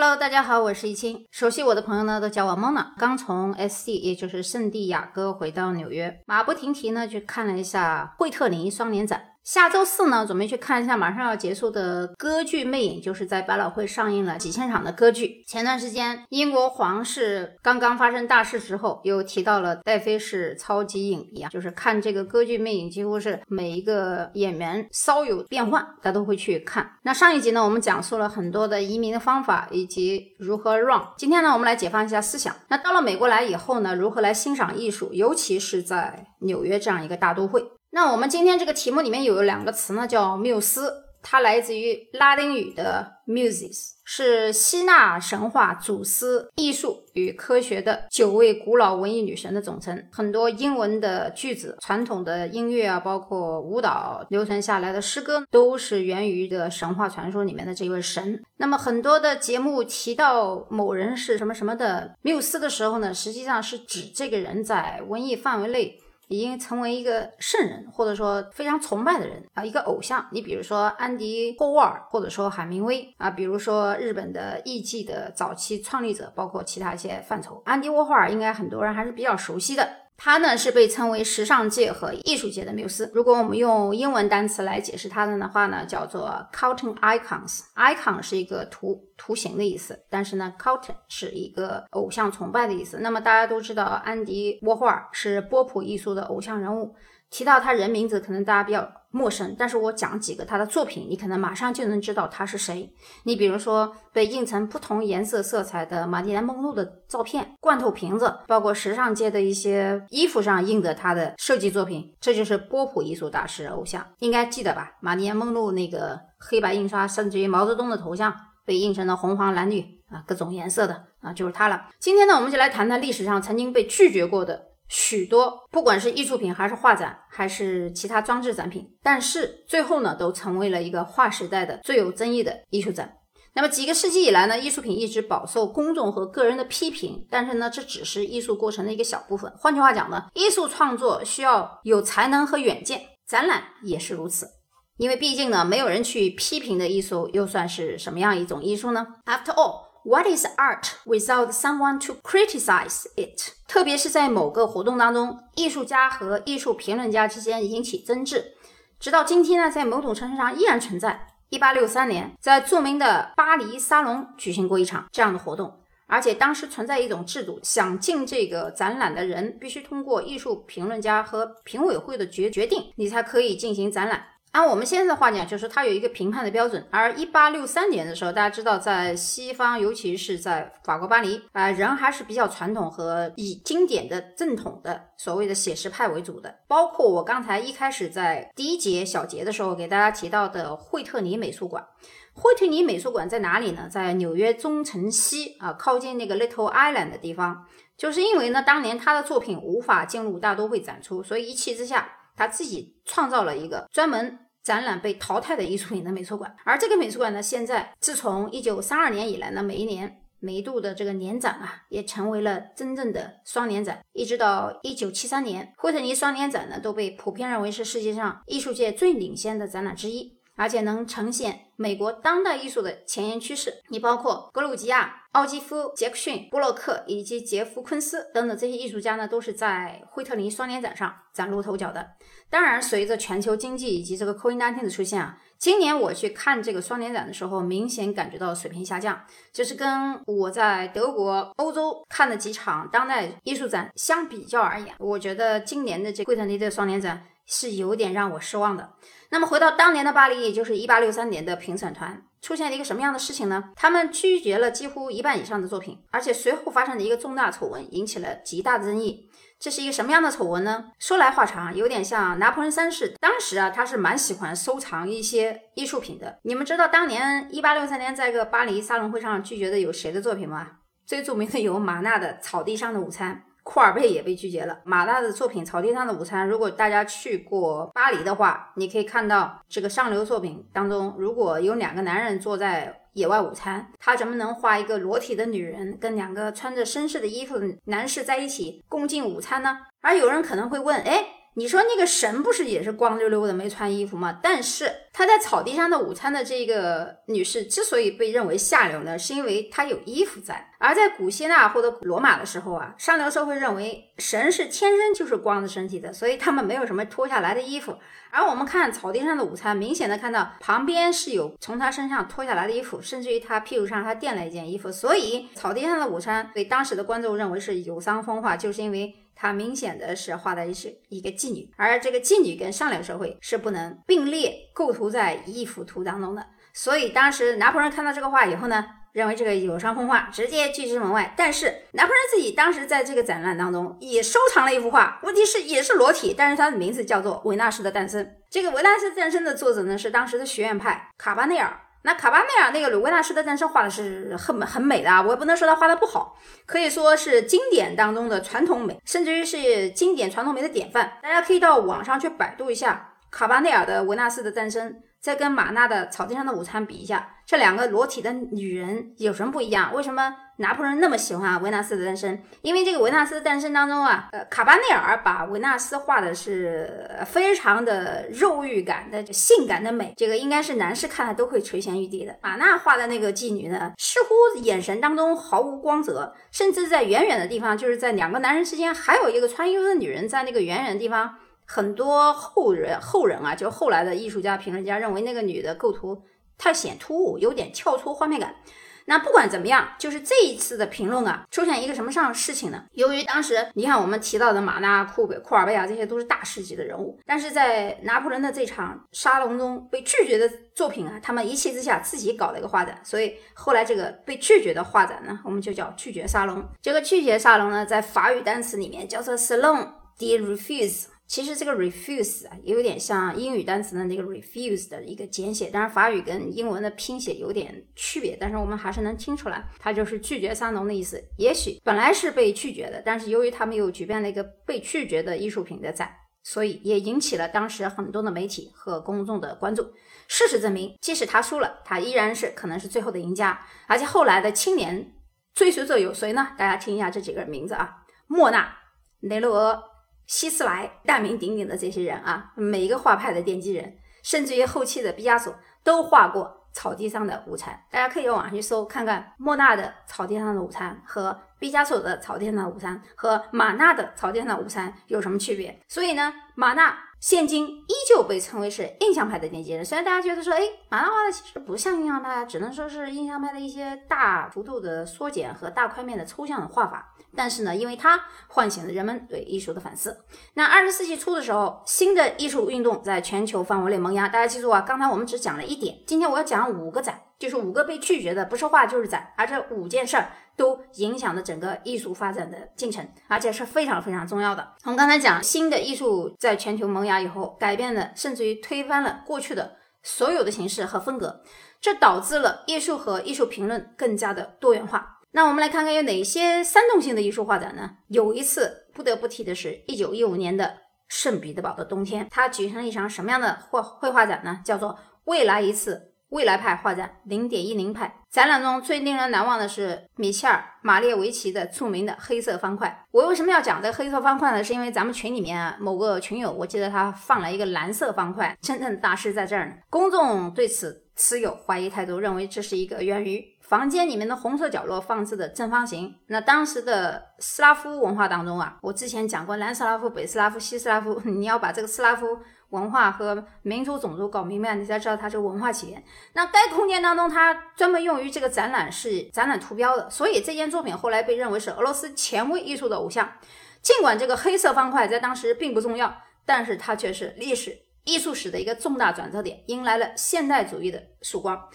Hello，大家好，我是易清。熟悉我的朋友呢，都叫我 Mona。刚从 SC，也就是圣地亚哥回到纽约，马不停蹄呢去看了一下惠特尼双年展。下周四呢，准备去看一下马上要结束的歌剧《魅影》，就是在百老汇上映了几千场的歌剧。前段时间，英国皇室刚刚发生大事之后，又提到了戴妃是超级影迷啊，就是看这个歌剧《魅影》，几乎是每一个演员稍有变换，他都会去看。那上一集呢，我们讲述了很多的移民的方法以及如何 run。今天呢，我们来解放一下思想。那到了美国来以后呢，如何来欣赏艺术，尤其是在纽约这样一个大都会。那我们今天这个题目里面有两个词呢，叫缪斯，它来自于拉丁语的 muses，是希腊神话祖师艺术与科学的九位古老文艺女神的总称。很多英文的句子、传统的音乐啊，包括舞蹈流传下来的诗歌，都是源于的神话传说里面的这位神。那么很多的节目提到某人是什么什么的缪斯的时候呢，实际上是指这个人在文艺范围内。已经成为一个圣人，或者说非常崇拜的人啊，一个偶像。你比如说安迪霍沃尔，或者说海明威啊，比如说日本的艺伎的早期创立者，包括其他一些范畴。安迪沃霍尔应该很多人还是比较熟悉的。他呢是被称为时尚界和艺术界的缪斯。如果我们用英文单词来解释他们的话呢，叫做 Cartoon Icons。Icon 是一个图图形的意思，但是呢，Cartoon 是一个偶像崇拜的意思。那么大家都知道，安迪沃霍尔是波普艺术的偶像人物。提到他人名字，可能大家比较陌生，但是我讲几个他的作品，你可能马上就能知道他是谁。你比如说被印成不同颜色色彩的玛丽莲梦露的照片、罐头瓶子，包括时尚界的一些衣服上印的他的设计作品，这就是波普艺术大师偶像，应该记得吧？玛丽莲梦露那个黑白印刷，甚至于毛泽东的头像被印成了红黄蓝绿啊，各种颜色的啊，就是他了。今天呢，我们就来谈谈历史上曾经被拒绝过的。许多不管是艺术品还是画展，还是其他装置展品，但是最后呢，都成为了一个划时代的最有争议的艺术展。那么几个世纪以来呢，艺术品一直饱受公众和个人的批评，但是呢，这只是艺术过程的一个小部分。换句话讲呢，艺术创作需要有才能和远见，展览也是如此。因为毕竟呢，没有人去批评的艺术，又算是什么样一种艺术呢？After all。What is art without someone to criticize it？特别是在某个活动当中，艺术家和艺术评论家之间引起争执，直到今天呢，在某种程度上依然存在。一八六三年，在著名的巴黎沙龙举行过一场这样的活动，而且当时存在一种制度，想进这个展览的人必须通过艺术评论家和评委会的决决定，你才可以进行展览。按我们现在的话讲，就是它有一个评判的标准。而一八六三年的时候，大家知道，在西方，尤其是在法国巴黎，啊，人还是比较传统和以经典的正统的所谓的写实派为主的。包括我刚才一开始在第一节小节的时候给大家提到的惠特尼美术馆。惠特尼美术馆在哪里呢？在纽约中城西啊，靠近那个 Little Island 的地方。就是因为呢，当年他的作品无法进入大都会展出，所以一气之下。他自己创造了一个专门展览被淘汰的艺术品的美术馆，而这个美术馆呢，现在自从一九三二年以来呢，每一年每一度的这个年展啊，也成为了真正的双年展，一直到一九七三年，惠特尼双年展呢，都被普遍认为是世界上艺术界最领先的展览之一。而且能呈现美国当代艺术的前沿趋势。你包括格鲁吉亚、奥基夫、杰克逊、布洛克以及杰夫·昆斯等等这些艺术家呢，都是在惠特尼双年展上崭露头角的。当然，随着全球经济以及这个 COVID-19 的出现啊，今年我去看这个双年展的时候，明显感觉到水平下降，就是跟我在德国、欧洲看的几场当代艺术展相比较而言，我觉得今年的这惠特尼的双年展。是有点让我失望的。那么回到当年的巴黎，也就是一八六三年的评审团出现了一个什么样的事情呢？他们拒绝了几乎一半以上的作品，而且随后发生的一个重大丑闻，引起了极大的争议。这是一个什么样的丑闻呢？说来话长，有点像拿破仑三世。当时啊，他是蛮喜欢收藏一些艺术品的。你们知道当年一八六三年在一个巴黎沙龙会上拒绝的有谁的作品吗？最著名的有马纳的《草地上的午餐》。库尔贝也被拒绝了。马大的作品《草地上的午餐》，如果大家去过巴黎的话，你可以看到这个上流作品当中，如果有两个男人坐在野外午餐，他怎么能画一个裸体的女人跟两个穿着绅士的衣服的男士在一起共进午餐呢？而有人可能会问，哎，你说那个神不是也是光溜溜的没穿衣服吗？但是他在草地上的午餐的这个女士之所以被认为下流呢，是因为她有衣服在。而在古希腊或者罗马的时候啊，上流社会认为神是天生就是光着身体的，所以他们没有什么脱下来的衣服。而我们看草地上的午餐，明显的看到旁边是有从他身上脱下来的衣服，甚至于他屁股上还垫了一件衣服。所以草地上的午餐被当时的观众认为是有伤风化，就是因为。她明显的是画的是一个妓女，而这个妓女跟上流社会是不能并列构图在一幅图当中的。所以当时拿破仑看到这个画以后呢，认为这个有伤风化，直接拒之门外。但是拿破仑自己当时在这个展览当中也收藏了一幅画，问题是也是裸体，但是它的名字叫做《维纳斯的诞生》。这个《维纳斯诞生》的作者呢是当时的学院派卡巴内尔。那卡巴内尔那个鲁维纳斯的诞生画的是很很美的啊，我也不能说他画的不好，可以说是经典当中的传统美，甚至于是经典传统美的典范。大家可以到网上去百度一下卡巴内尔的维纳斯的诞生。再跟马纳的草地上的午餐比一下，这两个裸体的女人有什么不一样？为什么拿破仑那么喜欢维纳斯的诞生？因为这个维纳斯的诞生当中啊，呃，卡巴内尔把维纳斯画的是非常的肉欲感的、性感的美，这个应该是男士看了都会垂涎欲滴的。马纳画的那个妓女呢，似乎眼神当中毫无光泽，甚至在远远的地方，就是在两个男人之间，还有一个穿衣服的女人在那个远远的地方。很多后人后人啊，就后来的艺术家、评论家认为那个女的构图太显突兀，有点跳脱画面感。那不管怎么样，就是这一次的评论啊，出现一个什么上的事情呢？由于当时你看我们提到的马纳、库贝、库尔贝亚这些都是大师级的人物，但是在拿破仑的这场沙龙中被拒绝的作品啊，他们一气之下自己搞了一个画展，所以后来这个被拒绝的画展呢，我们就叫拒绝沙龙。这个拒绝沙龙呢，在法语单词里面叫做 Salon de refuse。其实这个 refuse 啊，也有点像英语单词的那个 refuse 的一个简写，当然法语跟英文的拼写有点区别，但是我们还是能听出来，它就是拒绝沙龙的意思。也许本来是被拒绝的，但是由于他们又举办了一个被拒绝的艺术品的展，所以也引起了当时很多的媒体和公众的关注。事实证明，即使他输了，他依然是可能是最后的赢家。而且后来的青年追随者有谁呢？大家听一下这几个名字啊：莫纳、雷诺阿。希斯莱大名鼎鼎的这些人啊，每一个画派的奠基人，甚至于后期的毕加索都画过草地上的午餐。大家可以网上去搜，看看莫纳的草地上的午餐和毕加索的草地上的午餐和马纳的草地上的午餐有什么区别。所以呢，马纳现今依旧被称为是印象派的奠基人。虽然大家觉得说，哎，马纳画的其实不像印象派，只能说是印象派的一些大幅度的缩减和大块面的抽象的画法。但是呢，因为它唤醒了人们对艺术的反思。那二十世纪初的时候，新的艺术运动在全球范围内萌芽。大家记住啊，刚才我们只讲了一点，今天我要讲五个展，就是五个被拒绝的，不是画就是展，而这五件事儿都影响了整个艺术发展的进程，而且是非常非常重要的。我们刚才讲，新的艺术在全球萌芽以后，改变了甚至于推翻了过去的所有的形式和风格，这导致了艺术和艺术评论更加的多元化。那我们来看看有哪些煽动性的艺术画展呢？有一次不得不提的是1915年的圣彼得堡的冬天，它举行了一场什么样的画绘画展呢？叫做未来一次未来派画展，零点一零派。展览中最令人难忘的是米切尔·马列维奇的著名的黑色方块。我为什么要讲这黑色方块呢？是因为咱们群里面啊某个群友，我记得他放了一个蓝色方块，真正大师在这儿呢。公众对此持有怀疑态度，认为这是一个源于。房间里面的红色角落放置的正方形，那当时的斯拉夫文化当中啊，我之前讲过南斯拉夫、北斯拉夫、西斯拉夫，你要把这个斯拉夫文化和民族种族搞明白，你才知道它是文化起源。那该空间当中，它专门用于这个展览是展览图标的，所以这件作品后来被认为是俄罗斯前卫艺术的偶像。尽管这个黑色方块在当时并不重要，但是它却是历史艺术史的一个重大转折点，迎来了现代主义的曙光。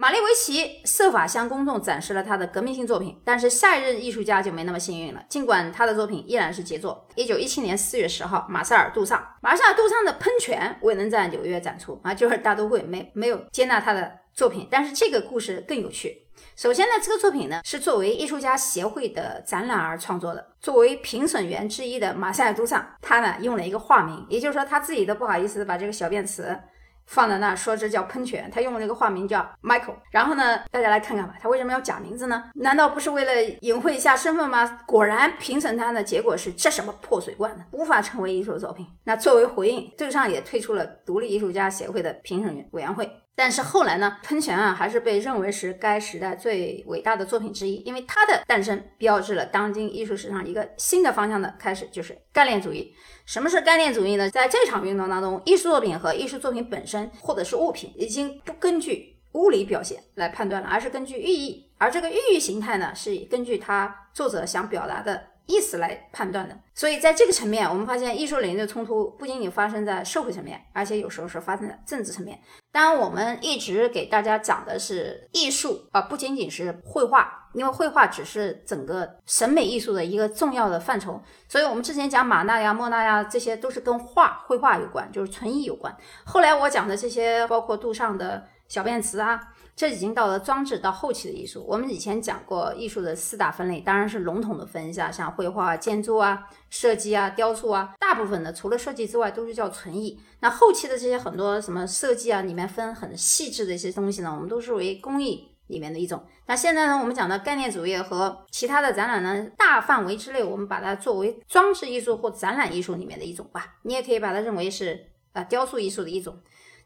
马列维奇设法向公众展示了他的革命性作品，但是下一任艺术家就没那么幸运了。尽管他的作品依然是杰作。一九一七年四月十号，马塞尔·杜尚，马塞尔·杜尚的《喷泉》未能在纽约展出啊，就是大都会没没有接纳他的作品。但是这个故事更有趣。首先呢，这个作品呢是作为艺术家协会的展览而创作的。作为评审员之一的马塞尔·杜尚，他呢用了一个化名，也就是说他自己都不好意思把这个小便池。放在那说这叫喷泉，他用了这个化名叫 Michael。然后呢，大家来看看吧，他为什么要假名字呢？难道不是为了隐晦一下身份吗？果然，评审他的结果是这什么破水罐呢，无法成为艺术作品。那作为回应，杜尚也退出了独立艺术家协会的评审委员会。但是后来呢，喷泉啊还是被认为是该时代最伟大的作品之一，因为它的诞生标志了当今艺术史上一个新的方向的开始，就是概念主义。什么是概念主义呢？在这场运动当中，艺术作品和艺术作品本身或者是物品已经不根据物理表现来判断了，而是根据寓意，而这个寓意形态呢是根据它作者想表达的。意思来判断的，所以在这个层面，我们发现艺术领域的冲突不仅仅发生在社会层面，而且有时候是发生在政治层面。当然，我们一直给大家讲的是艺术啊，不仅仅是绘画，因为绘画只是整个审美艺术的一个重要的范畴。所以我们之前讲马纳呀、莫纳呀，这些都是跟画、绘画有关，就是纯艺有关。后来我讲的这些，包括杜尚的小便池啊。这已经到了装置到后期的艺术。我们以前讲过艺术的四大分类，当然是笼统的分一下，像绘画、建筑啊、设计啊、雕塑啊，大部分的除了设计之外都是叫纯艺。那后期的这些很多什么设计啊，里面分很细致的一些东西呢，我们都是为工艺里面的一种。那现在呢，我们讲的概念主义和其他的展览呢，大范围之内，我们把它作为装置艺术或展览艺术里面的一种吧。你也可以把它认为是啊雕塑艺术的一种。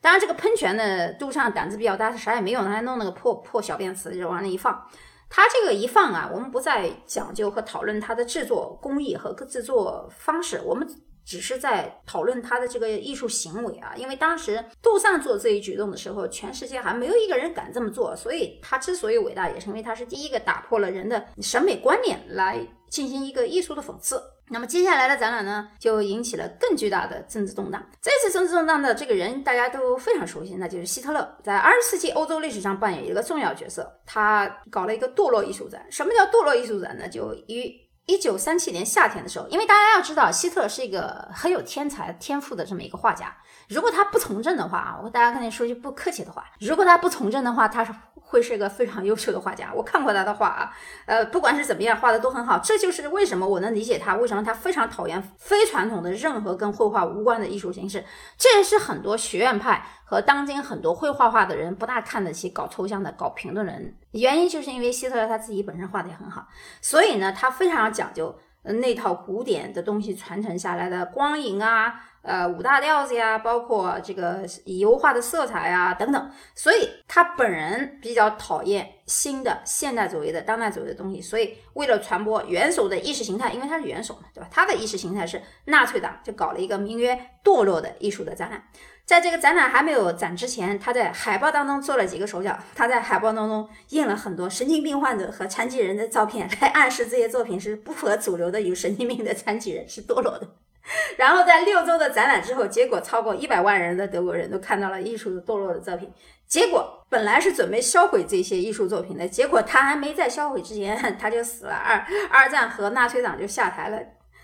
当然，这个喷泉呢杜尚胆子比较大，他啥也没有，他还弄那个破破小便池就往那一放。他这个一放啊，我们不再讲究和讨论它的制作工艺和制作方式，我们只是在讨论他的这个艺术行为啊。因为当时杜尚做这一举动的时候，全世界还没有一个人敢这么做，所以他之所以伟大，也是因为他是第一个打破了人的审美观念来进行一个艺术的讽刺。那么接下来的展览呢，就引起了更巨大的政治动荡。这次政治动荡的这个人大家都非常熟悉，那就是希特勒，在二十世纪欧洲历史上扮演一个重要角色。他搞了一个堕落艺术展。什么叫堕落艺术展呢？就于一九三七年夏天的时候，因为大家要知道，希特勒是一个很有天才天赋的这么一个画家。如果他不从政的话啊，我大家跟你说句不客气的话，如果他不从政的话，他是。会是一个非常优秀的画家，我看过他的画啊，呃，不管是怎么样，画的都很好。这就是为什么我能理解他，为什么他非常讨厌非传统的任何跟绘画无关的艺术形式。这也是很多学院派和当今很多会画画的人不大看得起搞抽象的、搞评论人。原因就是因为希特勒他自己本身画的也很好，所以呢，他非常讲究那套古典的东西传承下来的光影啊。呃，五大调子呀，包括这个油画的色彩呀等等，所以他本人比较讨厌新的现代主义的当代主义的东西，所以为了传播元首的意识形态，因为他是元首嘛，对吧？他的意识形态是纳粹党，就搞了一个名曰“堕落”的艺术的展览。在这个展览还没有展之前，他在海报当中做了几个手脚，他在海报当中印了很多神经病患者和残疾人的照片，来暗示这些作品是不合主流的，有神经病的残疾人是堕落的。然后在六周的展览之后，结果超过一百万人的德国人都看到了艺术的堕落的作品。结果本来是准备销毁这些艺术作品的，结果他还没在销毁之前 他就死了。二二战和纳粹党就下台了。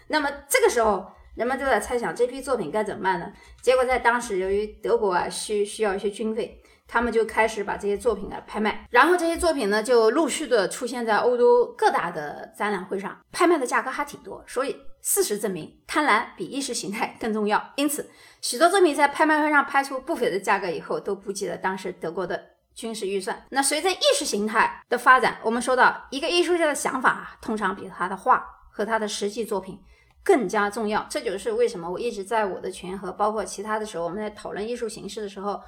那么这个时候，人们就在猜想这批作品该怎么办呢？结果在当时，由于德国啊需需要一些军费。他们就开始把这些作品呢拍卖，然后这些作品呢就陆续的出现在欧洲各大的展览会上，拍卖的价格还挺多。所以事实证明，贪婪比意识形态更重要。因此，许多作品在拍卖会上拍出不菲的价格以后，都不计了当时德国的军事预算。那随着意识形态的发展，我们说到一个艺术家的想法，通常比他的画和他的实际作品更加重要。这就是为什么我一直在我的群和包括其他的时候，我们在讨论艺术形式的时候。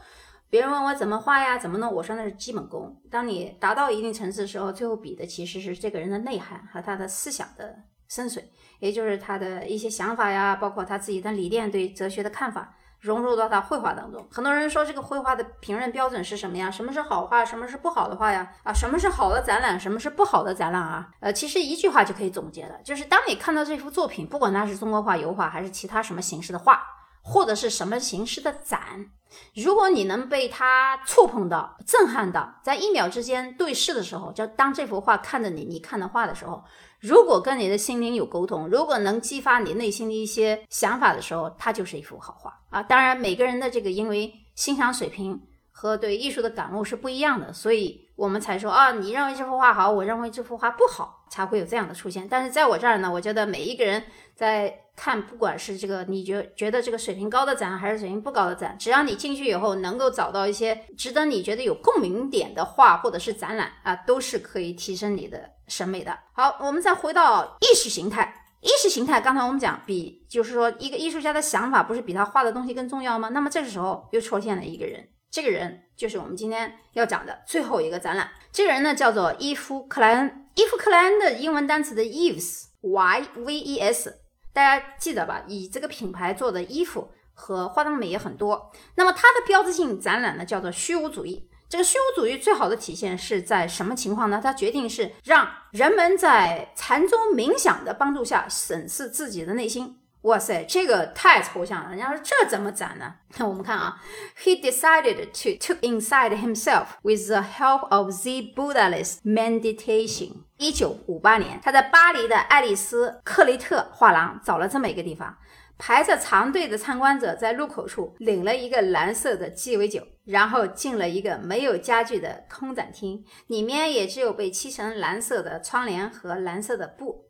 别人问我怎么画呀，怎么弄？我说那是基本功。当你达到一定层次的时候，最后比的其实是这个人的内涵和他的思想的深邃，也就是他的一些想法呀，包括他自己的理念、对哲学的看法，融入到他绘画当中。很多人说这个绘画的评论标准是什么呀？什么是好画？什么是不好的画呀？啊，什么是好的展览？什么是不好的展览啊？呃，其实一句话就可以总结了，就是当你看到这幅作品，不管它是中国画、油画，还是其他什么形式的画，或者是什么形式的展。如果你能被它触碰到、震撼到，在一秒之间对视的时候，就当这幅画看着你，你看的画的时候，如果跟你的心灵有沟通，如果能激发你内心的一些想法的时候，它就是一幅好画啊！当然，每个人的这个因为欣赏水平。和对艺术的感悟是不一样的，所以我们才说啊，你认为这幅画好，我认为这幅画不好，才会有这样的出现。但是在我这儿呢，我觉得每一个人在看，不管是这个你觉觉得这个水平高的展，还是水平不高的展，只要你进去以后能够找到一些值得你觉得有共鸣点的画或者是展览啊，都是可以提升你的审美的。好，我们再回到意识形态。意识形态，刚才我们讲比，就是说一个艺术家的想法不是比他画的东西更重要吗？那么这个时候又出现了一个人，这个人就是我们今天要讲的最后一个展览。这个人呢叫做伊夫克莱恩。伊夫克莱恩的英文单词的 Yves，Y V E S，大家记得吧？以这个品牌做的衣服和化妆品也很多。那么它的标志性展览呢叫做虚无主义。这个虚无主义最好的体现是在什么情况呢？它决定是让人们在禅宗冥想的帮助下审视自己的内心。哇塞，这个太抽象了。人家说这怎么展呢？那我们看啊，He decided to took inside himself with the help of the Buddhist meditation。一九五八年，他在巴黎的爱丽丝克雷特画廊找了这么一个地方。排着长队的参观者在入口处领了一个蓝色的鸡尾酒，然后进了一个没有家具的空展厅，里面也只有被漆成蓝色的窗帘和蓝色的布。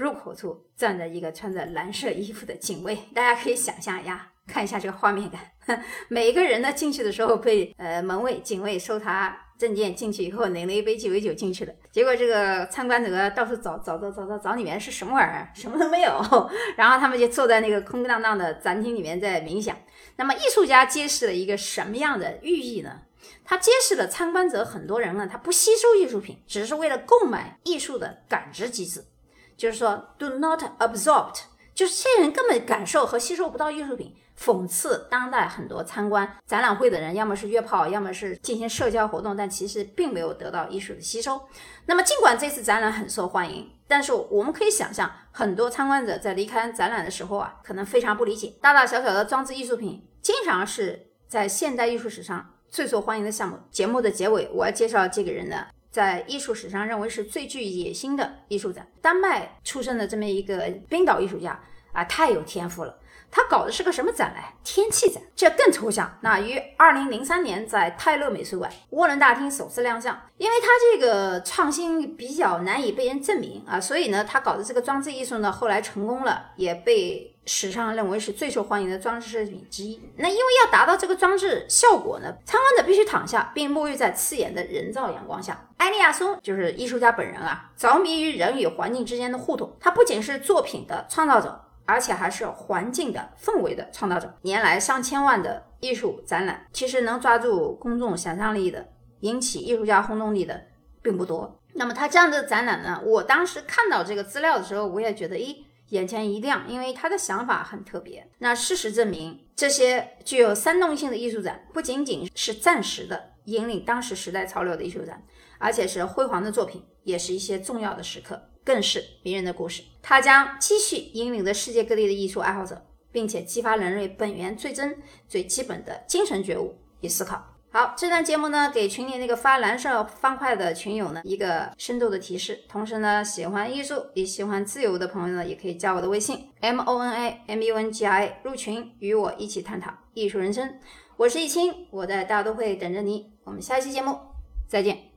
入口处站着一个穿着蓝色衣服的警卫，大家可以想象一下，看一下这个画面感。每一个人呢进去的时候被呃门卫、警卫搜查。证件进去以后，领了一杯鸡尾酒进去了。结果这个参观者到处找找找找找找里面是什么玩意儿，什么都没有。然后他们就坐在那个空荡荡的展厅里面在冥想。那么艺术家揭示了一个什么样的寓意呢？他揭示了参观者很多人呢，他不吸收艺术品，只是为了购买艺术的感知机制，就是说 do not absorb，就是这些人根本感受和吸收不到艺术品。讽刺当代很多参观展览会的人，要么是约炮，要么是进行社交活动，但其实并没有得到艺术的吸收。那么，尽管这次展览很受欢迎，但是我们可以想象，很多参观者在离开展览的时候啊，可能非常不理解。大大小小的装置艺术品，经常是在现代艺术史上最受欢迎的项目。节目的结尾，我要介绍这个人的，在艺术史上认为是最具野心的艺术展。丹麦出生的这么一个冰岛艺术家啊，太有天赋了。他搞的是个什么展来？天气展，这更抽象。那于二零零三年在泰勒美术馆涡轮大厅首次亮相。因为他这个创新比较难以被人证明啊，所以呢，他搞的这个装置艺术呢，后来成功了，也被史上认为是最受欢迎的装置设计品之一。那因为要达到这个装置效果呢，参观者必须躺下并沐浴在刺眼的人造阳光下。埃利亚松就是艺术家本人啊，着迷于人与环境之间的互动。他不仅是作品的创造者。而且还是环境的氛围的创造者。年来上千万的艺术展览，其实能抓住公众想象力的、引起艺术家轰动力的并不多。那么他这样的展览呢？我当时看到这个资料的时候，我也觉得，诶，眼前一亮，因为他的想法很特别。那事实证明，这些具有煽动性的艺术展，不仅仅是暂时的引领当时时代潮流的艺术展，而且是辉煌的作品，也是一些重要的时刻。更是迷人的故事，它将继续引领着世界各地的艺术爱好者，并且激发人类本源最真、最基本的精神觉悟与思考。好，这段节目呢，给群里那个发蓝色方块的群友呢一个深度的提示。同时呢，喜欢艺术也喜欢自由的朋友呢，也可以加我的微信 m o n a m u n g i 入群，与我一起探讨艺术人生。我是易清，我在大都会等着你。我们下期节目再见。